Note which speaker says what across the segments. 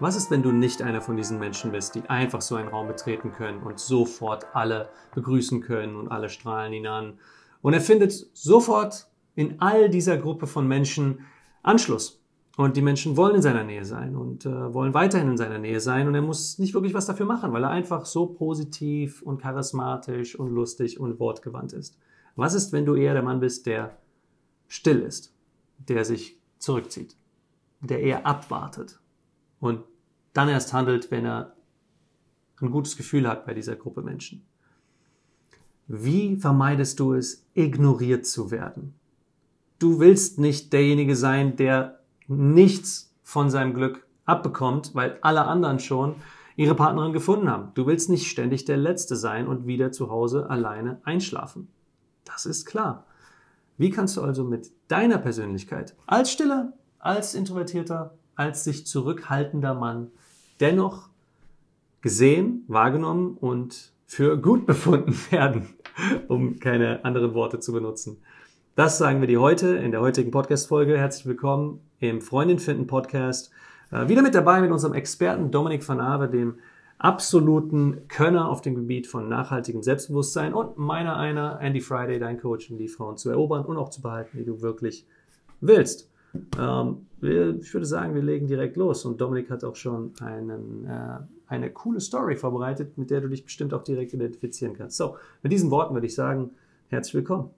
Speaker 1: Was ist, wenn du nicht einer von diesen Menschen bist, die einfach so einen Raum betreten können und sofort alle begrüßen können und alle strahlen ihn an? Und er findet sofort in all dieser Gruppe von Menschen Anschluss. Und die Menschen wollen in seiner Nähe sein und äh, wollen weiterhin in seiner Nähe sein. Und er muss nicht wirklich was dafür machen, weil er einfach so positiv und charismatisch und lustig und wortgewandt ist. Was ist, wenn du eher der Mann bist, der still ist, der sich zurückzieht, der eher abwartet und dann erst handelt, wenn er ein gutes Gefühl hat bei dieser Gruppe Menschen? Wie vermeidest du es, ignoriert zu werden? Du willst nicht derjenige sein, der nichts von seinem Glück abbekommt, weil alle anderen schon ihre Partnerin gefunden haben. Du willst nicht ständig der Letzte sein und wieder zu Hause alleine einschlafen. Das ist klar. Wie kannst du also mit deiner Persönlichkeit als stiller, als introvertierter, als sich zurückhaltender Mann dennoch gesehen, wahrgenommen und für gut befunden werden, um keine anderen Worte zu benutzen. Das sagen wir dir heute in der heutigen Podcast-Folge. Herzlich willkommen im Freundin finden Podcast. Äh, wieder mit dabei mit unserem Experten Dominik van Awe, dem absoluten Könner auf dem Gebiet von nachhaltigem Selbstbewusstsein und meiner einer, Andy Friday, dein Coach, um die Frauen zu erobern und auch zu behalten, die du wirklich willst. Ähm, ich würde sagen, wir legen direkt los und Dominik hat auch schon einen, äh, eine coole Story vorbereitet, mit der du dich bestimmt auch direkt identifizieren kannst. So, mit diesen Worten würde ich sagen, herzlich willkommen.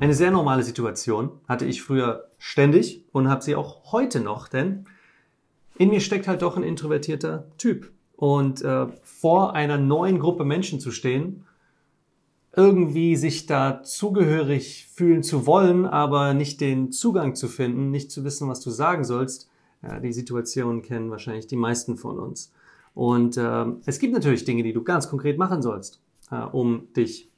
Speaker 1: Eine sehr normale Situation hatte ich früher ständig und habe sie auch heute noch, denn in mir steckt halt doch ein introvertierter Typ. Und äh, vor einer neuen Gruppe Menschen zu stehen, irgendwie sich da zugehörig fühlen zu wollen, aber nicht den Zugang zu finden, nicht zu wissen, was du sagen sollst, ja, die Situation kennen wahrscheinlich die meisten von uns. Und äh, es gibt natürlich Dinge, die du ganz konkret machen sollst, äh, um dich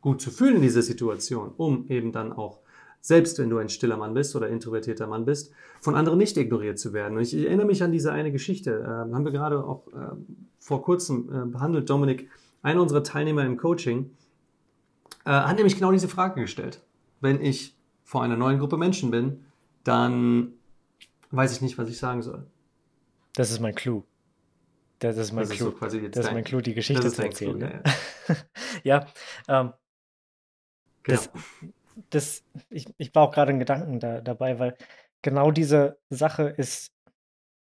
Speaker 1: gut zu fühlen in dieser Situation, um eben dann auch, selbst wenn du ein stiller Mann bist oder introvertierter Mann bist, von anderen nicht ignoriert zu werden. Und ich erinnere mich an diese eine Geschichte, äh, haben wir gerade auch äh, vor kurzem äh, behandelt, Dominik, einer unserer Teilnehmer im Coaching, äh, hat nämlich genau diese Frage gestellt. Wenn ich vor einer neuen Gruppe Menschen bin, dann weiß ich nicht, was ich sagen soll.
Speaker 2: Das ist mein Clou. Das ist mein das Clou. Ist so das ist mein Clou, die Geschichte zu erzählen. Clou, ne? ja, ja ähm, Genau. Das, das, ich, ich war auch gerade in Gedanken da, dabei, weil genau diese Sache ist,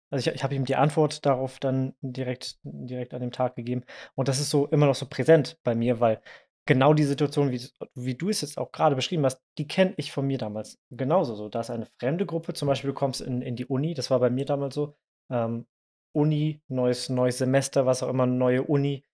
Speaker 2: also ich, ich habe ihm die Antwort darauf dann direkt, direkt an dem Tag gegeben. Und das ist so immer noch so präsent bei mir, weil genau die Situation, wie, wie du es jetzt auch gerade beschrieben hast, die kenne ich von mir damals genauso so. Da ist eine fremde Gruppe, zum Beispiel du kommst in, in die Uni, das war bei mir damals so. Ähm, Uni, neues, neues Semester, was auch immer, neue Uni.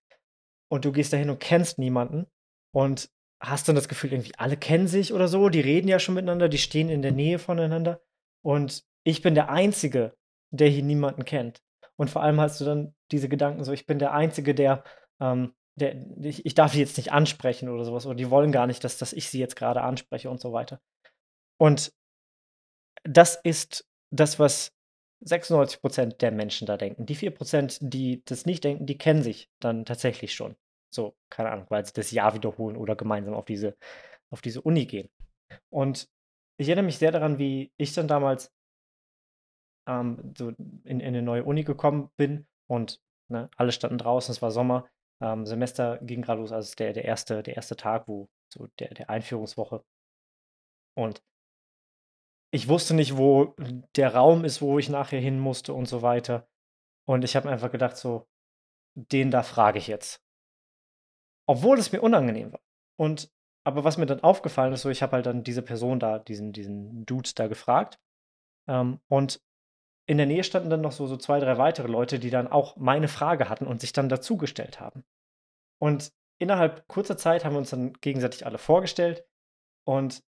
Speaker 2: Und du gehst dahin und kennst niemanden. Und hast dann das Gefühl, irgendwie alle kennen sich oder so, die reden ja schon miteinander, die stehen in der Nähe voneinander. Und ich bin der Einzige, der hier niemanden kennt. Und vor allem hast du dann diese Gedanken so, ich bin der Einzige, der, ähm, der ich, ich darf die jetzt nicht ansprechen oder sowas, oder die wollen gar nicht, dass, dass ich sie jetzt gerade anspreche und so weiter. Und das ist das, was 96 Prozent der Menschen da denken. Die 4 Prozent, die das nicht denken, die kennen sich dann tatsächlich schon. So, keine Ahnung, weil sie das Jahr wiederholen oder gemeinsam auf diese, auf diese Uni gehen. Und ich erinnere mich sehr daran, wie ich dann damals ähm, so in, in eine neue Uni gekommen bin und ne, alle standen draußen, es war Sommer, ähm, Semester ging gerade los, also der, der, erste, der erste Tag, wo so der, der Einführungswoche. Und ich wusste nicht, wo der Raum ist, wo ich nachher hin musste und so weiter. Und ich habe einfach gedacht, so, den da frage ich jetzt. Obwohl es mir unangenehm war. Und aber was mir dann aufgefallen ist, so ich habe halt dann diese Person da, diesen, diesen Dude da gefragt. Ähm, und in der Nähe standen dann noch so, so zwei, drei weitere Leute, die dann auch meine Frage hatten und sich dann dazugestellt haben. Und innerhalb kurzer Zeit haben wir uns dann gegenseitig alle vorgestellt. Und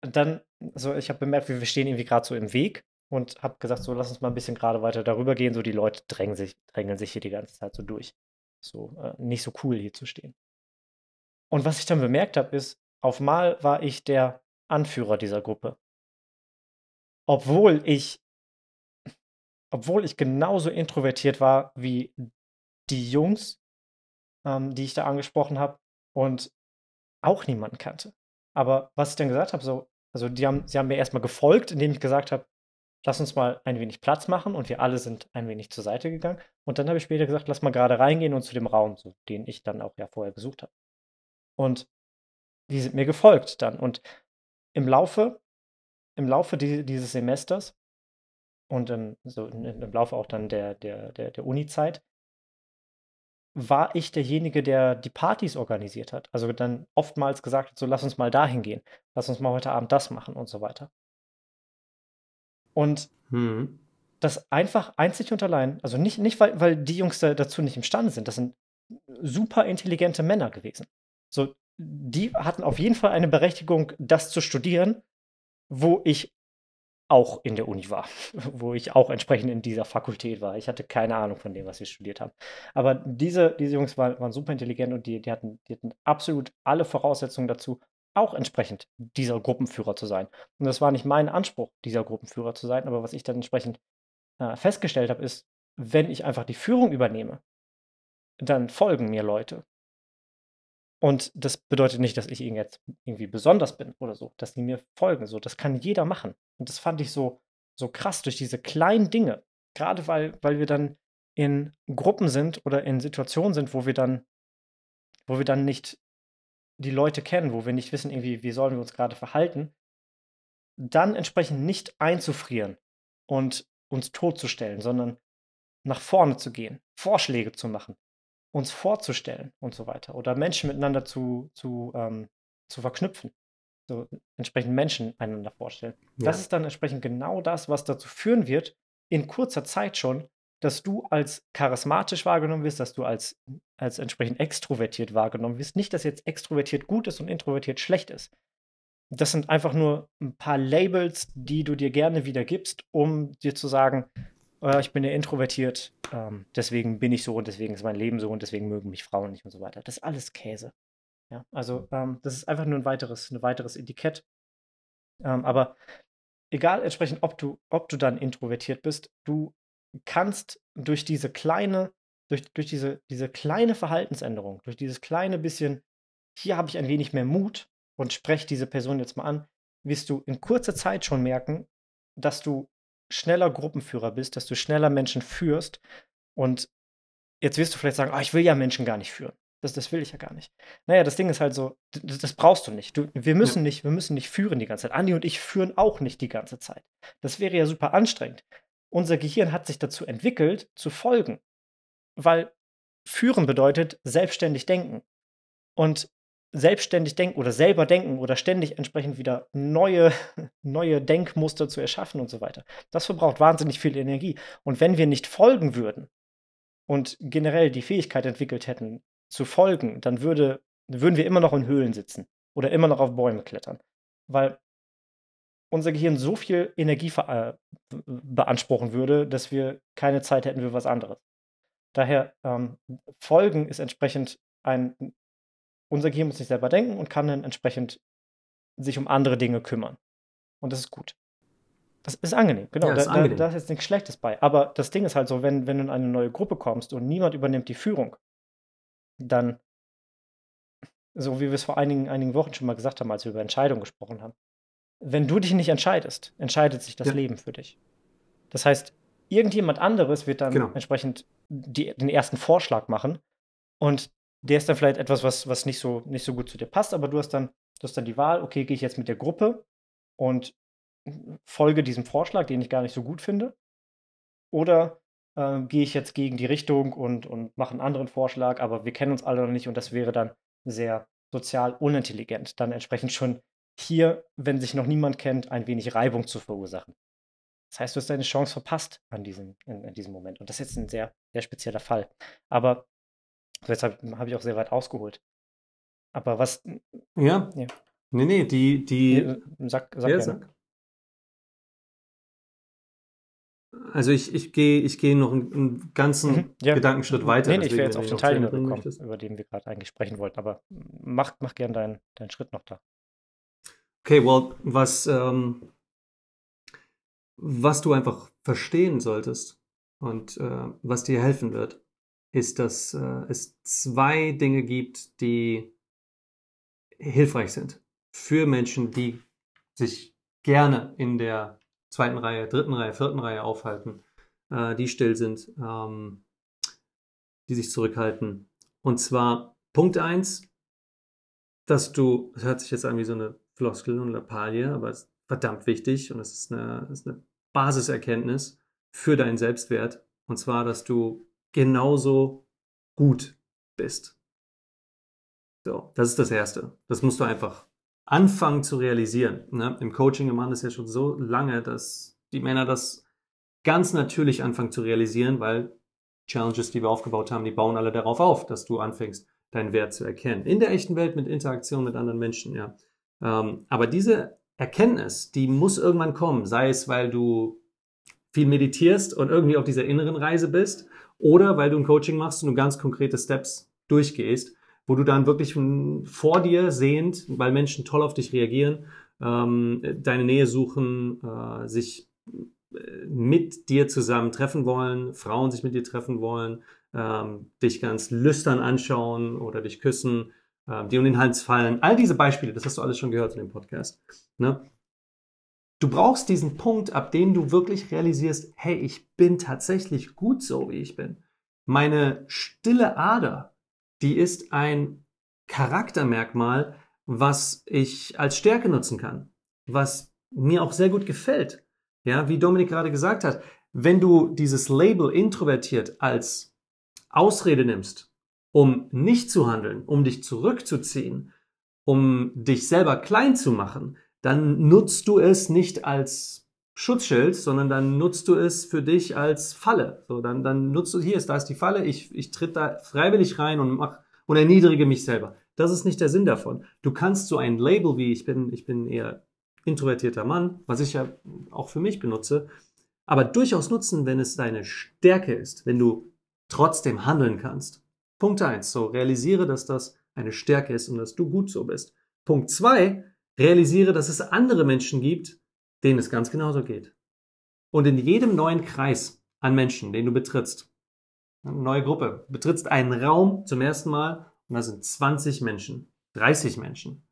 Speaker 2: dann, so, ich habe bemerkt, wir stehen irgendwie gerade so im Weg und habe gesagt, so, lass uns mal ein bisschen gerade weiter darüber gehen. So, die Leute drängen sich, drängeln sich hier die ganze Zeit so durch. So, äh, nicht so cool hier zu stehen. Und was ich dann bemerkt habe, ist, auf Mal war ich der Anführer dieser Gruppe. Obwohl ich obwohl ich genauso introvertiert war wie die Jungs, ähm, die ich da angesprochen habe und auch niemanden kannte. Aber was ich dann gesagt habe, so, also die haben, sie haben mir erstmal gefolgt, indem ich gesagt habe, lass uns mal ein wenig Platz machen und wir alle sind ein wenig zur Seite gegangen. Und dann habe ich später gesagt, lass mal gerade reingehen und zu dem Raum, so, den ich dann auch ja vorher besucht habe. Und die sind mir gefolgt dann. Und im Laufe, im Laufe die, dieses Semesters und im, so im Laufe auch dann der, der, der, der Uni-Zeit war ich derjenige, der die Partys organisiert hat. Also dann oftmals gesagt hat, so lass uns mal dahin gehen, lass uns mal heute Abend das machen und so weiter. Und hm. das einfach einzig und allein, also nicht, nicht weil, weil die Jungs da, dazu nicht imstande sind, das sind super intelligente Männer gewesen. So, die hatten auf jeden Fall eine Berechtigung, das zu studieren, wo ich auch in der Uni war, wo ich auch entsprechend in dieser Fakultät war. Ich hatte keine Ahnung von dem, was wir studiert haben. Aber diese, diese Jungs waren, waren super intelligent und die, die, hatten, die hatten absolut alle Voraussetzungen dazu, auch entsprechend dieser Gruppenführer zu sein. Und das war nicht mein Anspruch, dieser Gruppenführer zu sein, aber was ich dann entsprechend äh, festgestellt habe, ist, wenn ich einfach die Führung übernehme, dann folgen mir Leute. Und das bedeutet nicht, dass ich ihnen jetzt irgendwie besonders bin oder so, dass die mir folgen. So, das kann jeder machen. Und das fand ich so, so krass durch diese kleinen Dinge. Gerade weil, weil wir dann in Gruppen sind oder in Situationen sind, wo wir dann, wo wir dann nicht die Leute kennen, wo wir nicht wissen, irgendwie, wie sollen wir uns gerade verhalten, dann entsprechend nicht einzufrieren und uns totzustellen, sondern nach vorne zu gehen, Vorschläge zu machen, uns vorzustellen und so weiter oder Menschen miteinander zu, zu, ähm, zu verknüpfen. So entsprechend Menschen einander vorstellen. Ja. Das ist dann entsprechend genau das, was dazu führen wird, in kurzer Zeit schon, dass du als charismatisch wahrgenommen wirst, dass du als, als entsprechend extrovertiert wahrgenommen wirst. Nicht, dass jetzt extrovertiert gut ist und introvertiert schlecht ist. Das sind einfach nur ein paar Labels, die du dir gerne wieder gibst, um dir zu sagen, äh, ich bin ja introvertiert, ähm, deswegen bin ich so und deswegen ist mein Leben so und deswegen mögen mich Frauen nicht und so weiter. Das ist alles Käse. Ja, also ähm, das ist einfach nur ein weiteres, ein weiteres Etikett. Ähm, aber egal entsprechend, ob du, ob du dann introvertiert bist, du kannst durch diese kleine, durch, durch diese, diese kleine Verhaltensänderung, durch dieses kleine bisschen, hier habe ich ein wenig mehr Mut und spreche diese Person jetzt mal an, wirst du in kurzer Zeit schon merken, dass du schneller Gruppenführer bist, dass du schneller Menschen führst. Und jetzt wirst du vielleicht sagen, oh, ich will ja Menschen gar nicht führen. Das, das will ich ja gar nicht. Naja, das Ding ist halt so, das, das brauchst du nicht. Du, wir, müssen ja. nicht. wir müssen nicht führen die ganze Zeit. Andi und ich führen auch nicht die ganze Zeit. Das wäre ja super anstrengend. Unser Gehirn hat sich dazu entwickelt, zu folgen. Weil führen bedeutet selbstständig denken. Und selbstständig denken oder selber denken oder ständig entsprechend wieder neue, neue Denkmuster zu erschaffen und so weiter. Das verbraucht wahnsinnig viel Energie. Und wenn wir nicht folgen würden und generell die Fähigkeit entwickelt hätten, zu folgen, dann würde, würden wir immer noch in Höhlen sitzen oder immer noch auf Bäume klettern. Weil unser Gehirn so viel Energie äh, beanspruchen würde, dass wir keine Zeit hätten für was anderes. Daher ähm, Folgen ist entsprechend ein unser Gehirn muss sich selber denken und kann dann entsprechend sich um andere Dinge kümmern. Und das ist gut. Das ist angenehm, genau. Ja, ist da, angenehm. da, da, ist jetzt nichts Schlechtes bei. Aber das Ding ist halt so, wenn, wenn du in eine neue Gruppe kommst und niemand übernimmt die Führung, dann, so wie wir es vor einigen, einigen Wochen schon mal gesagt haben, als wir über Entscheidungen gesprochen haben, wenn du dich nicht entscheidest, entscheidet sich das ja. Leben für dich. Das heißt, irgendjemand anderes wird dann genau. entsprechend die, den ersten Vorschlag machen und der ist dann vielleicht etwas, was, was nicht, so, nicht so gut zu dir passt, aber du hast dann, du hast dann die Wahl, okay, gehe ich jetzt mit der Gruppe und folge diesem Vorschlag, den ich gar nicht so gut finde, oder äh, gehe ich jetzt gegen die Richtung und, und mache einen anderen Vorschlag, aber wir kennen uns alle noch nicht und das wäre dann sehr sozial unintelligent, dann entsprechend schon hier, wenn sich noch niemand kennt, ein wenig Reibung zu verursachen. Das heißt, du hast deine Chance verpasst an diesem, in, in diesem Moment. Und das ist jetzt ein sehr, sehr spezieller Fall. Aber Jetzt habe hab ich auch sehr weit ausgeholt. Aber was.
Speaker 1: Ja. ja. Nee, nee, die. die
Speaker 2: nee, sag, sag ja, sag.
Speaker 1: Also ich, ich gehe ich geh noch einen, einen ganzen mhm, ja. Gedankenschritt weiter.
Speaker 2: Nee, nee ich wäre jetzt auf den Teil gekommen, über den wir gerade eigentlich sprechen wollten. Aber mach, mach gern deinen, deinen Schritt noch da.
Speaker 1: Okay, well, was, ähm, was du einfach verstehen solltest und äh, was dir helfen wird, ist, dass äh, es zwei Dinge gibt, die hilfreich sind für Menschen, die sich gerne in der zweiten Reihe, dritten Reihe, vierten Reihe aufhalten, äh, die still sind, ähm, die sich zurückhalten. Und zwar Punkt eins, dass du, das hört sich jetzt an wie so eine Floskel und Lappalie, aber es ist verdammt wichtig und es ist ist eine Basiserkenntnis für deinen Selbstwert. Und zwar, dass du genauso gut bist. So, das ist das Erste. Das musst du einfach anfangen zu realisieren. Ne? Im Coaching im Mann ist ja schon so lange, dass die Männer das ganz natürlich anfangen zu realisieren, weil Challenges, die wir aufgebaut haben, die bauen alle darauf auf, dass du anfängst, deinen Wert zu erkennen. In der echten Welt mit Interaktion mit anderen Menschen, ja. Ähm, aber diese Erkenntnis, die muss irgendwann kommen, sei es, weil du viel meditierst und irgendwie auf dieser inneren Reise bist oder weil du ein Coaching machst und du ganz konkrete Steps durchgehst, wo du dann wirklich vor dir sehend, weil Menschen toll auf dich reagieren, ähm, deine Nähe suchen, äh, sich äh, mit dir zusammen treffen wollen, Frauen sich mit dir treffen wollen, ähm, dich ganz lüstern anschauen oder dich küssen, äh, dir um den Hals fallen. All diese Beispiele, das hast du alles schon gehört in dem Podcast. Ne? Du brauchst diesen Punkt, ab dem du wirklich realisierst, hey, ich bin tatsächlich gut so, wie ich bin. Meine stille Ader, die ist ein Charaktermerkmal, was ich als Stärke nutzen kann, was mir auch sehr gut gefällt. Ja, wie Dominik gerade gesagt hat, wenn du dieses Label introvertiert als Ausrede nimmst, um nicht zu handeln, um dich zurückzuziehen, um dich selber klein zu machen, dann nutzt du es nicht als Schutzschild, sondern dann nutzt du es für dich als Falle. So, dann, dann nutzt du, hier ist, da ist die Falle, ich, ich tritt da freiwillig rein und mach, und erniedrige mich selber. Das ist nicht der Sinn davon. Du kannst so ein Label wie ich bin, ich bin eher introvertierter Mann, was ich ja auch für mich benutze, aber durchaus nutzen, wenn es deine Stärke ist, wenn du trotzdem handeln kannst. Punkt eins: So realisiere, dass das eine Stärke ist und dass du gut so bist. Punkt zwei: Realisiere, dass es andere Menschen gibt, denen es ganz genauso geht. Und in jedem neuen Kreis an Menschen, den du betrittst, eine neue Gruppe, betrittst einen Raum zum ersten Mal und da sind 20 Menschen, 30 Menschen.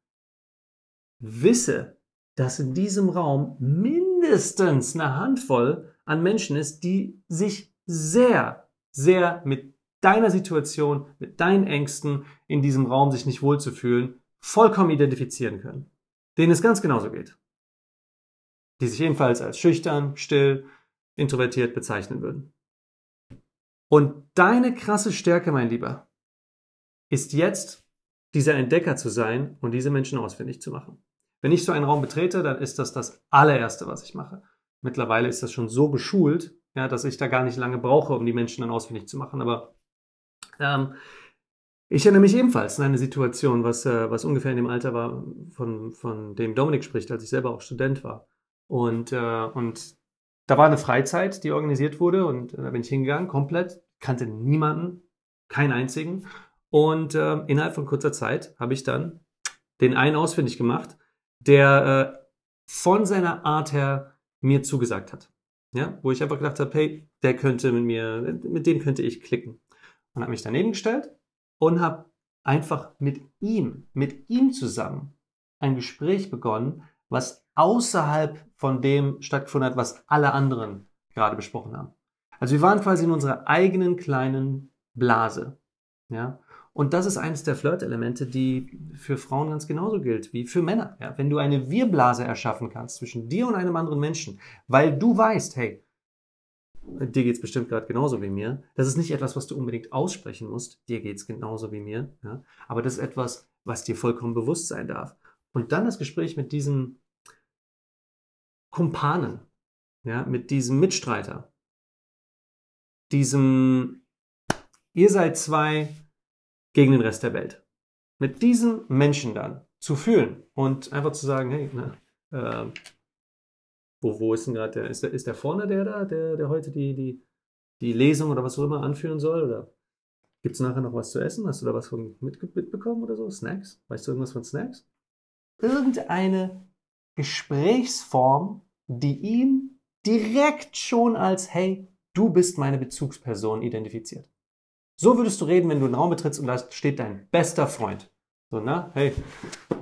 Speaker 1: Wisse, dass in diesem Raum mindestens eine Handvoll an Menschen ist, die sich sehr, sehr mit deiner Situation, mit deinen Ängsten in diesem Raum sich nicht wohlzufühlen, vollkommen identifizieren können. Denen es ganz genauso geht. Die sich ebenfalls als schüchtern, still, introvertiert bezeichnen würden. Und deine krasse Stärke, mein Lieber, ist jetzt dieser Entdecker zu sein und diese Menschen ausfindig zu machen. Wenn ich so einen Raum betrete, dann ist das das allererste, was ich mache. Mittlerweile ist das schon so geschult, ja, dass ich da gar nicht lange brauche, um die Menschen dann ausfindig zu machen. Aber ähm, ich erinnere mich ebenfalls an eine Situation, was, äh, was ungefähr in dem Alter war, von, von dem Dominik spricht, als ich selber auch Student war. Und, äh, und da war eine Freizeit, die organisiert wurde und äh, da bin ich hingegangen, komplett, kannte niemanden, keinen einzigen. Und äh, innerhalb von kurzer Zeit habe ich dann den einen ausfindig gemacht, der äh, von seiner Art her mir zugesagt hat. Ja, wo ich einfach gedacht habe, hey, der könnte mit mir, mit dem könnte ich klicken. Und habe mich daneben gestellt und habe einfach mit ihm, mit ihm zusammen ein Gespräch begonnen, was außerhalb von dem stattgefunden hat, was alle anderen gerade besprochen haben. Also wir waren quasi in unserer eigenen kleinen Blase. Ja? Und das ist eines der Flirt-Elemente, die für Frauen ganz genauso gilt wie für Männer. Ja? Wenn du eine Wir-Blase erschaffen kannst zwischen dir und einem anderen Menschen, weil du weißt, hey, dir geht's bestimmt gerade genauso wie mir. Das ist nicht etwas, was du unbedingt aussprechen musst. Dir geht's genauso wie mir. Ja? Aber das ist etwas, was dir vollkommen bewusst sein darf. Und dann das Gespräch mit diesem Kumpanen, ja, mit diesem Mitstreiter, diesem, ihr seid zwei gegen den Rest der Welt. Mit diesem Menschen dann zu fühlen und einfach zu sagen, hey, na, äh, wo, wo ist denn gerade der, ist der, ist der vorne der da, der, der heute die, die, die Lesung oder was auch immer anführen soll? Oder gibt es nachher noch was zu essen? Hast du da was von mit, mitbekommen oder so? Snacks? Weißt du irgendwas von Snacks? Irgendeine Gesprächsform, die ihn direkt schon als, hey, du bist meine Bezugsperson identifiziert. So würdest du reden, wenn du einen Raum betrittst und da steht dein bester Freund. So, na, hey,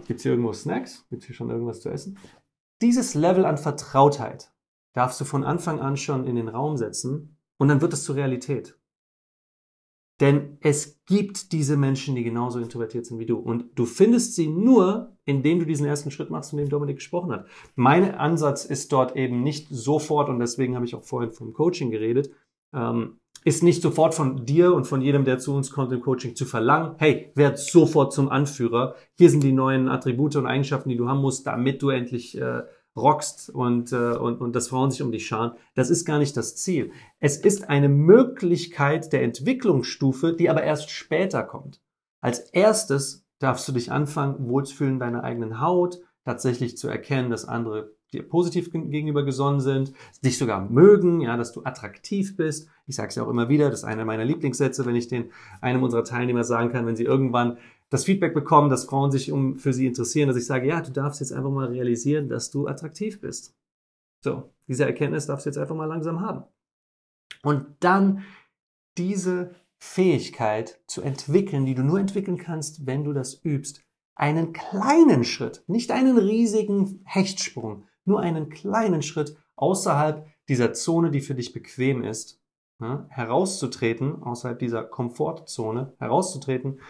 Speaker 1: gibt's hier irgendwo Snacks? Gibt's hier schon irgendwas zu essen? Dieses Level an Vertrautheit, darfst du von Anfang an schon in den Raum setzen und dann wird es zur Realität. Denn es gibt diese Menschen, die genauso introvertiert sind wie du. Und du findest sie nur, indem du diesen ersten Schritt machst, von dem Dominik gesprochen hat. Mein Ansatz ist dort eben nicht sofort, und deswegen habe ich auch vorhin vom Coaching geredet, ähm, ist nicht sofort von dir und von jedem, der zu uns kommt im Coaching zu verlangen, hey, werd sofort zum Anführer. Hier sind die neuen Attribute und Eigenschaften, die du haben musst, damit du endlich äh, rockst und, äh, und, und dass Frauen sich um dich scharen. Das ist gar nicht das Ziel. Es ist eine Möglichkeit der Entwicklungsstufe, die aber erst später kommt. Als erstes darfst du dich anfangen, wohlzufühlen in deiner eigenen Haut, tatsächlich zu erkennen, dass andere dir positiv gegenüber gesonnen sind, dich sogar mögen, ja, dass du attraktiv bist. Ich sage es ja auch immer wieder, das ist einer meiner Lieblingssätze, wenn ich den einem unserer Teilnehmer sagen kann, wenn sie irgendwann das Feedback bekommen, dass Frauen sich um für sie interessieren, dass ich sage, ja, du darfst jetzt einfach mal realisieren, dass du attraktiv bist. So, diese Erkenntnis darfst du jetzt einfach mal langsam haben. Und dann diese Fähigkeit zu entwickeln, die du nur entwickeln kannst, wenn du das übst. Einen kleinen Schritt, nicht einen riesigen Hechtsprung, nur einen kleinen Schritt außerhalb dieser Zone, die für dich bequem ist, ja, herauszutreten, außerhalb dieser Komfortzone herauszutreten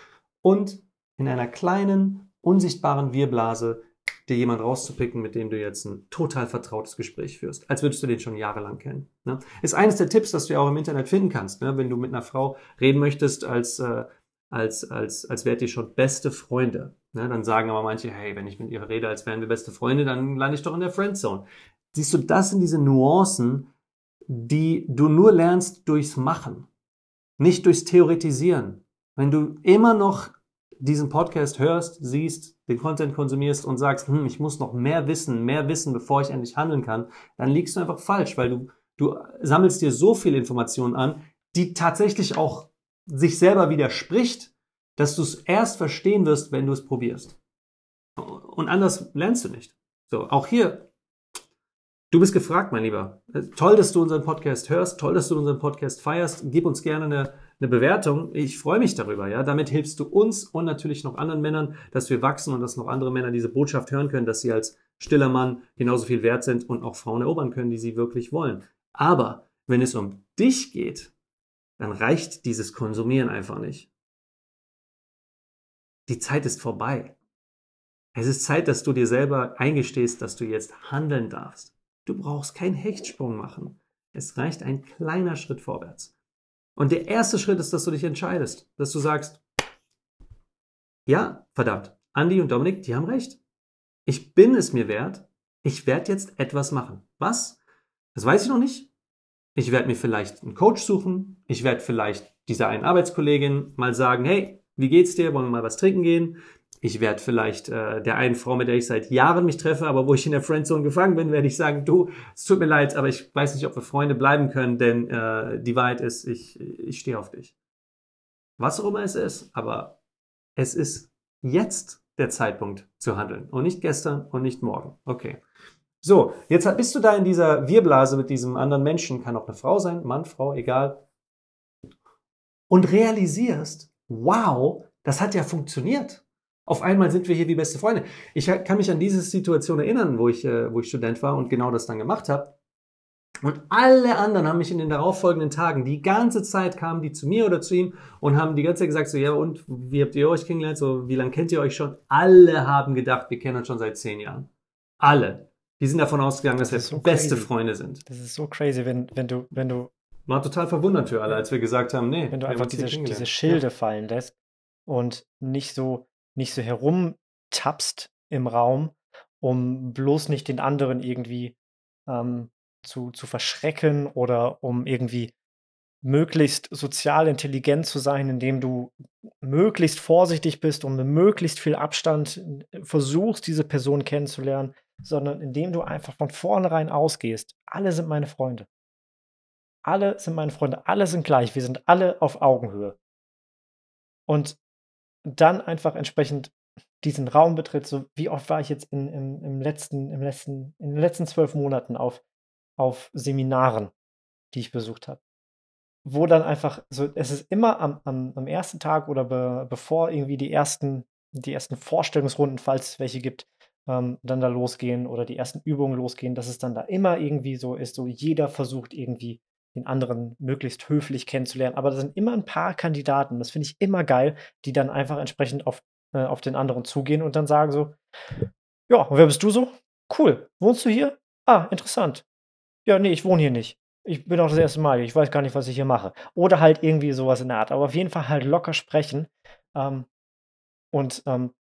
Speaker 1: und in einer kleinen, unsichtbaren Wirblase dir jemand rauszupicken, mit dem du jetzt ein total vertrautes Gespräch führst, als würdest du den schon jahrelang kennen. Ne? Ist eines der Tipps, das du ja auch im Internet finden kannst, ne? wenn du mit einer Frau reden möchtest, als, äh, als, als, als wärt ihr schon beste Freunde. Ne? Dann sagen aber manche, hey, wenn ich mit ihr rede, als wären wir beste Freunde, dann lande ich doch in der Friendzone. Siehst du, das sind diese Nuancen, die du nur lernst durchs Machen, nicht durchs Theoretisieren. Wenn du immer noch diesen Podcast hörst, siehst, den Content konsumierst und sagst, hm, ich muss noch mehr wissen, mehr wissen, bevor ich endlich handeln kann, dann liegst du einfach falsch, weil du, du sammelst dir so viel Informationen an, die tatsächlich auch sich selber widerspricht, dass du es erst verstehen wirst, wenn du es probierst. Und anders lernst du nicht. So, auch hier, du bist gefragt, mein Lieber. Toll, dass du unseren Podcast hörst, toll, dass du unseren Podcast feierst. Gib uns gerne eine eine Bewertung. Ich freue mich darüber, ja. Damit hilfst du uns und natürlich noch anderen Männern, dass wir wachsen und dass noch andere Männer diese Botschaft hören können, dass sie als stiller Mann genauso viel wert sind und auch Frauen erobern können, die sie wirklich wollen. Aber wenn es um dich geht, dann reicht dieses Konsumieren einfach nicht. Die Zeit ist vorbei. Es ist Zeit, dass du dir selber eingestehst, dass du jetzt handeln darfst. Du brauchst keinen Hechtsprung machen. Es reicht ein kleiner Schritt vorwärts. Und der erste Schritt ist, dass du dich entscheidest, dass du sagst, ja, verdammt, Andy und Dominik, die haben recht. Ich bin es mir wert. Ich werde jetzt etwas machen. Was? Das weiß ich noch nicht. Ich werde mir vielleicht einen Coach suchen. Ich werde vielleicht dieser einen Arbeitskollegin mal sagen, hey, wie geht's dir? Wollen wir mal was trinken gehen? ich werde vielleicht äh, der einen Frau, mit der ich seit Jahren mich treffe, aber wo ich in der Friendzone gefangen bin, werde ich sagen, du, es tut mir leid, aber ich weiß nicht, ob wir Freunde bleiben können, denn äh, die Wahrheit ist, ich, ich stehe auf dich. Was auch immer es ist, aber es ist jetzt der Zeitpunkt zu handeln und nicht gestern und nicht morgen. Okay. So, jetzt bist du da in dieser Wirblase mit diesem anderen Menschen, kann auch eine Frau sein, Mann, Frau, egal. Und realisierst, wow, das hat ja funktioniert. Auf einmal sind wir hier wie beste Freunde. Ich kann mich an diese Situation erinnern, wo ich, äh, wo ich Student war und genau das dann gemacht habe. Und alle anderen haben mich in den darauffolgenden Tagen, die ganze Zeit kamen die zu mir oder zu ihm und haben die ganze Zeit gesagt, so, ja, und wie habt ihr euch kennengelernt? So, wie lange kennt ihr euch schon? Alle haben gedacht, wir kennen uns schon seit zehn Jahren. Alle. Die sind davon ausgegangen, dass das wir so beste crazy. Freunde sind.
Speaker 2: Das ist so crazy, wenn, wenn du, wenn du.
Speaker 1: War total verwundert für alle, als wir gesagt haben, nee.
Speaker 2: Wenn du einfach diese, diese Schilde ja. fallen lässt und nicht so, nicht so herumtappst im Raum, um bloß nicht den anderen irgendwie ähm, zu, zu verschrecken oder um irgendwie möglichst sozial intelligent zu sein, indem du möglichst vorsichtig bist und mit möglichst viel Abstand äh, versuchst, diese Person kennenzulernen, sondern indem du einfach von vornherein ausgehst, alle sind meine Freunde. Alle sind meine Freunde, alle sind gleich, wir sind alle auf Augenhöhe. Und dann einfach entsprechend diesen Raum betritt, so wie oft war ich jetzt in, im, im letzten, im letzten, in den letzten zwölf Monaten auf, auf Seminaren, die ich besucht habe. Wo dann einfach, so, es ist immer am, am, am ersten Tag oder be, bevor irgendwie die ersten, die ersten Vorstellungsrunden, falls es welche gibt, ähm, dann da losgehen oder die ersten Übungen losgehen, dass es dann da immer irgendwie so ist, so jeder versucht irgendwie den anderen möglichst höflich kennenzulernen. Aber da sind immer ein paar Kandidaten, das finde ich immer geil, die dann einfach entsprechend auf, äh, auf den anderen zugehen und dann sagen so, ja, wer bist du so? Cool. Wohnst du hier? Ah, interessant. Ja, nee, ich wohne hier nicht. Ich bin auch das erste Mal hier. Ich weiß gar nicht, was ich hier mache. Oder halt irgendwie sowas in der Art. Aber auf jeden Fall halt locker sprechen. Ähm, und ähm,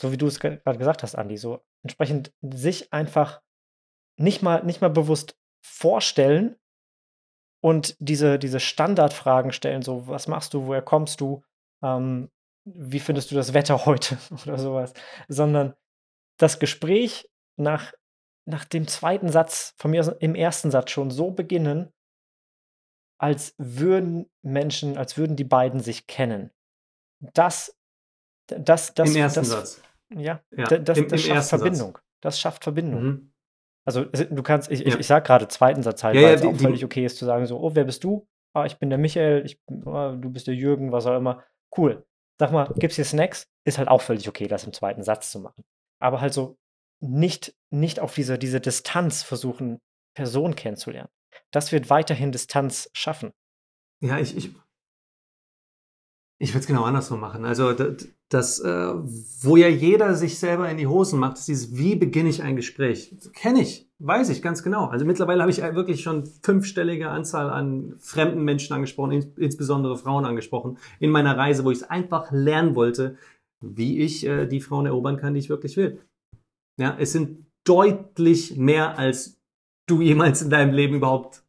Speaker 2: so wie du es gerade gesagt hast, Andi, so entsprechend sich einfach nicht mal, nicht mal bewusst vorstellen und diese, diese Standardfragen stellen, so was machst du, woher kommst du, ähm, wie findest du das Wetter heute oder sowas, sondern das Gespräch nach, nach dem zweiten Satz, von mir aus im ersten Satz schon so beginnen, als würden Menschen, als würden die beiden sich kennen. Das, das, das,
Speaker 1: Im ersten
Speaker 2: das,
Speaker 1: Satz.
Speaker 2: Ja, ja. das,
Speaker 1: Im,
Speaker 2: das
Speaker 1: im
Speaker 2: schafft Verbindung.
Speaker 1: Satz.
Speaker 2: Das schafft Verbindung. Mhm. Also du kannst, ich, ja. ich, ich sag gerade zweiten Satz halt,
Speaker 1: ja,
Speaker 2: weil
Speaker 1: ja,
Speaker 2: es
Speaker 1: die,
Speaker 2: auch völlig okay ist zu sagen, so, oh, wer bist du? Ah, ich bin der Michael, ich, oh, du bist der Jürgen, was auch immer. Cool. Sag mal, gibt's hier Snacks? Ist halt auch völlig okay, das im zweiten Satz zu machen. Aber halt so nicht, nicht auf diese, diese Distanz versuchen, Personen kennenzulernen. Das wird weiterhin Distanz schaffen.
Speaker 1: Ja, ich, ich, ich würde es genau andersrum machen. Also das, äh, wo ja jeder sich selber in die Hosen macht, ist dieses, wie beginne ich ein Gespräch? Kenne ich, weiß ich ganz genau. Also mittlerweile habe ich wirklich schon fünfstellige Anzahl an fremden Menschen angesprochen, ins, insbesondere Frauen angesprochen, in meiner Reise, wo ich es einfach lernen wollte, wie ich äh, die Frauen erobern kann, die ich wirklich will. Ja, es sind deutlich mehr, als du jemals in deinem Leben überhaupt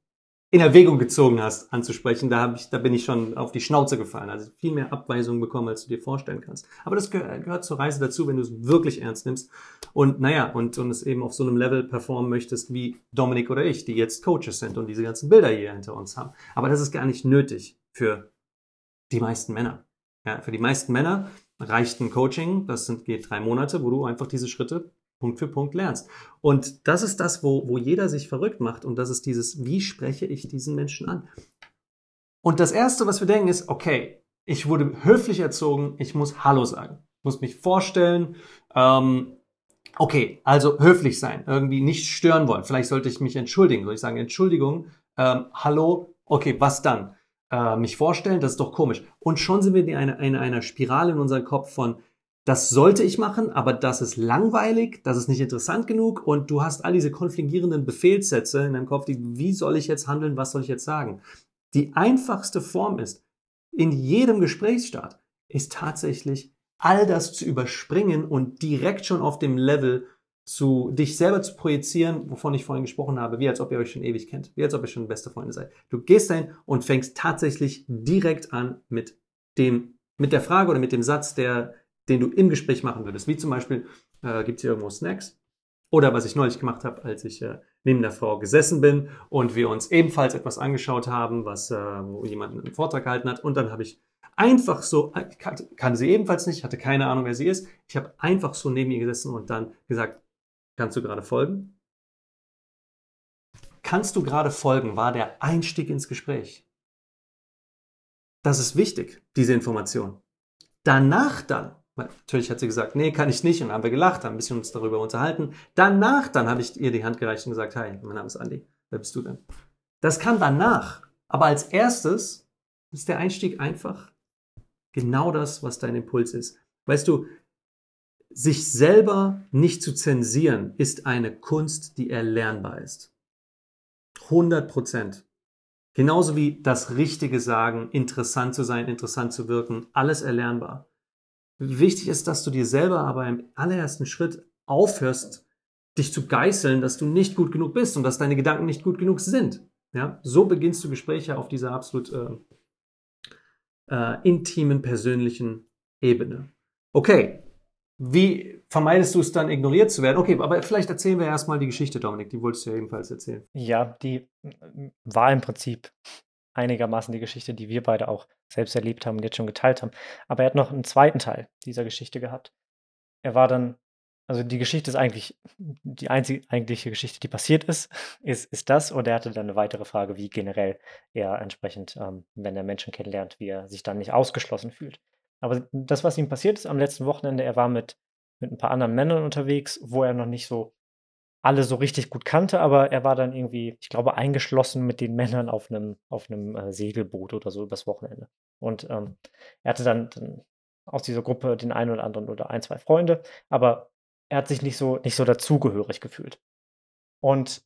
Speaker 1: in Erwägung gezogen hast, anzusprechen, da, hab ich, da bin ich schon auf die Schnauze gefallen. Also viel mehr Abweisungen bekommen, als du dir vorstellen kannst. Aber das gehört, zur Reise dazu, wenn du es wirklich ernst nimmst. Und naja, und, und es eben auf so einem Level performen möchtest wie Dominik oder ich, die jetzt Coaches sind und diese ganzen Bilder hier hinter uns haben. Aber das ist gar nicht nötig für die meisten Männer. Ja, für die meisten Männer reicht ein Coaching, das sind, geht drei Monate, wo du einfach diese Schritte Punkt für Punkt lernst. Und das ist das, wo, wo jeder sich verrückt macht. Und das ist dieses, wie spreche ich diesen Menschen an? Und das Erste, was wir denken, ist, okay, ich wurde höflich erzogen, ich muss Hallo sagen. Ich muss mich vorstellen. Ähm, okay, also höflich sein, irgendwie nicht stören wollen. Vielleicht sollte ich mich entschuldigen. Soll ich sagen, Entschuldigung, ähm, Hallo, okay, was dann? Äh, mich vorstellen, das ist doch komisch. Und schon sind wir in einer, in einer Spirale in unserem Kopf von, das sollte ich machen, aber das ist langweilig, das ist nicht interessant genug und du hast all diese konfligierenden Befehlssätze in deinem Kopf, die, wie soll ich jetzt handeln, was soll ich jetzt sagen? Die einfachste Form ist, in jedem Gesprächsstart, ist tatsächlich all das zu überspringen und direkt schon auf dem Level zu dich selber zu projizieren, wovon ich vorhin gesprochen habe, wie als ob ihr euch schon ewig kennt, wie als ob ihr schon beste Freunde seid. Du gehst dahin und fängst tatsächlich direkt an mit dem, mit der Frage oder mit dem Satz, der den du im Gespräch machen würdest. Wie zum Beispiel, äh, gibt es hier irgendwo Snacks? Oder was ich neulich gemacht habe, als ich äh, neben der Frau gesessen bin und wir uns ebenfalls etwas angeschaut haben, was äh, wo jemand einen Vortrag gehalten hat. Und dann habe ich einfach so, äh, kannte sie ebenfalls nicht, hatte keine Ahnung, wer sie ist. Ich habe einfach so neben ihr gesessen und dann gesagt, kannst du gerade folgen? Kannst du gerade folgen, war der Einstieg ins Gespräch. Das ist wichtig, diese Information. Danach dann Natürlich hat sie gesagt, nee, kann ich nicht. Und dann haben wir gelacht, haben ein bisschen uns darüber unterhalten. Danach, dann habe ich ihr die Hand gereicht und gesagt, hi, mein Name ist Andi. Wer bist du denn? Das kam danach. Aber als erstes ist der Einstieg einfach genau das, was dein Impuls ist. Weißt du, sich selber nicht zu zensieren, ist eine Kunst, die erlernbar ist. 100 Prozent. Genauso wie das Richtige sagen, interessant zu sein, interessant zu wirken, alles erlernbar. Wichtig ist, dass du dir selber aber im allerersten Schritt aufhörst, dich zu geißeln, dass du nicht gut genug bist und dass deine Gedanken nicht gut genug sind. Ja, so beginnst du Gespräche auf dieser absolut äh, äh, intimen, persönlichen Ebene. Okay, wie vermeidest du es dann, ignoriert zu werden? Okay, aber vielleicht erzählen wir erstmal die Geschichte, Dominik. Die wolltest du ja ebenfalls erzählen.
Speaker 2: Ja, die war im Prinzip einigermaßen die Geschichte, die wir beide auch selbst erlebt haben und jetzt schon geteilt haben. Aber er hat noch einen zweiten Teil dieser Geschichte gehabt. Er war dann, also die Geschichte ist eigentlich, die einzige eigentliche Geschichte, die passiert ist, ist, ist das. Und er hatte dann eine weitere Frage, wie generell er entsprechend, ähm, wenn er Menschen kennenlernt, wie er sich dann nicht ausgeschlossen fühlt. Aber das, was ihm passiert ist am letzten Wochenende, er war mit mit ein paar anderen Männern unterwegs, wo er noch nicht so alle so richtig gut kannte, aber er war dann irgendwie, ich glaube, eingeschlossen mit den Männern auf einem auf einem äh, Segelboot oder so übers Wochenende. Und ähm, er hatte dann, dann aus dieser Gruppe den einen oder anderen oder ein, zwei Freunde, aber er hat sich nicht so nicht so dazugehörig gefühlt. Und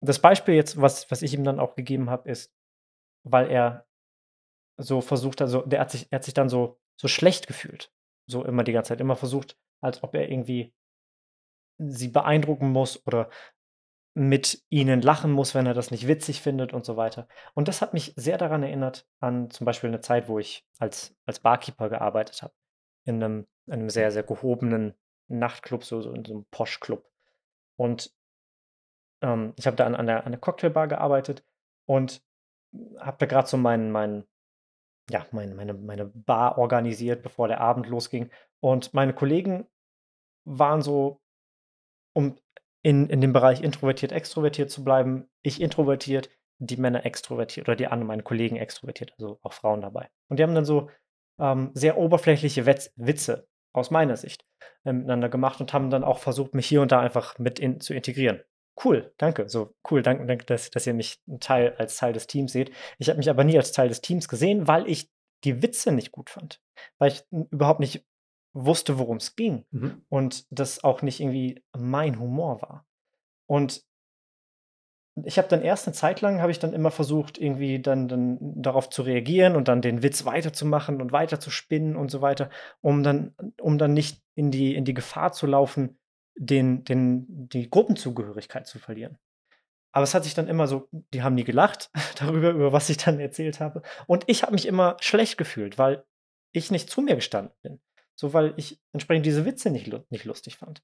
Speaker 2: das Beispiel jetzt, was was ich ihm dann auch gegeben habe, ist, weil er so versucht hat, so der hat sich er hat sich dann so so schlecht gefühlt. So immer die ganze Zeit, immer versucht, als ob er irgendwie sie beeindrucken muss oder mit ihnen lachen muss, wenn er das nicht witzig findet und so weiter. Und das hat mich sehr daran erinnert an zum Beispiel eine Zeit, wo ich als als Barkeeper gearbeitet habe in einem in 'nem sehr, sehr gehobenen Nachtclub, so so in so 'nem Posh-Club. Und ähm, ich habe da an an der an der Cocktailbar gearbeitet und habe da gerade so meinen meinen ja, mein meine meine Bar organisiert, bevor der Abend losging. Und meine Kollegen waren so um in in dem Bereich introvertiert, extrovertiert zu bleiben, ich introvertiert, die Männer extrovertiert oder die anderen meine Kollegen extrovertiert, also auch Frauen dabei. Und die haben dann so, ähm, sehr oberflächliche Wetz Witze aus meiner Sicht, äh, miteinander gemacht und haben dann auch versucht, mich hier und da einfach mit in zu integrieren. Cool, danke. So, cool, danke, danke, dass dass ihr mich Teil als Teil des Teams seht. Ich habe mich aber nie als Teil des Teams gesehen, weil ich die Witze nicht gut fand, weil ich überhaupt nicht wusste, worum es ging Mhm. und das auch nicht irgendwie mein Humor war. Und ich habe dann erst eine Zeit lang habe ich dann immer versucht, irgendwie dann dann darauf zu reagieren und dann den Witz weiterzumachen und weiter zu spinnen und so weiter, um dann um dann nicht in die in die Gefahr zu laufen, den den die Gruppenzugehörigkeit zu verlieren. Aber es hat sich dann immer so die haben nie gelacht darüber, über was ich dann erzählt habe. Und ich habe mich immer schlecht gefühlt, weil ich nicht zu mir gestanden bin. So, weil ich entsprechend diese Witze nicht nicht lustig fand.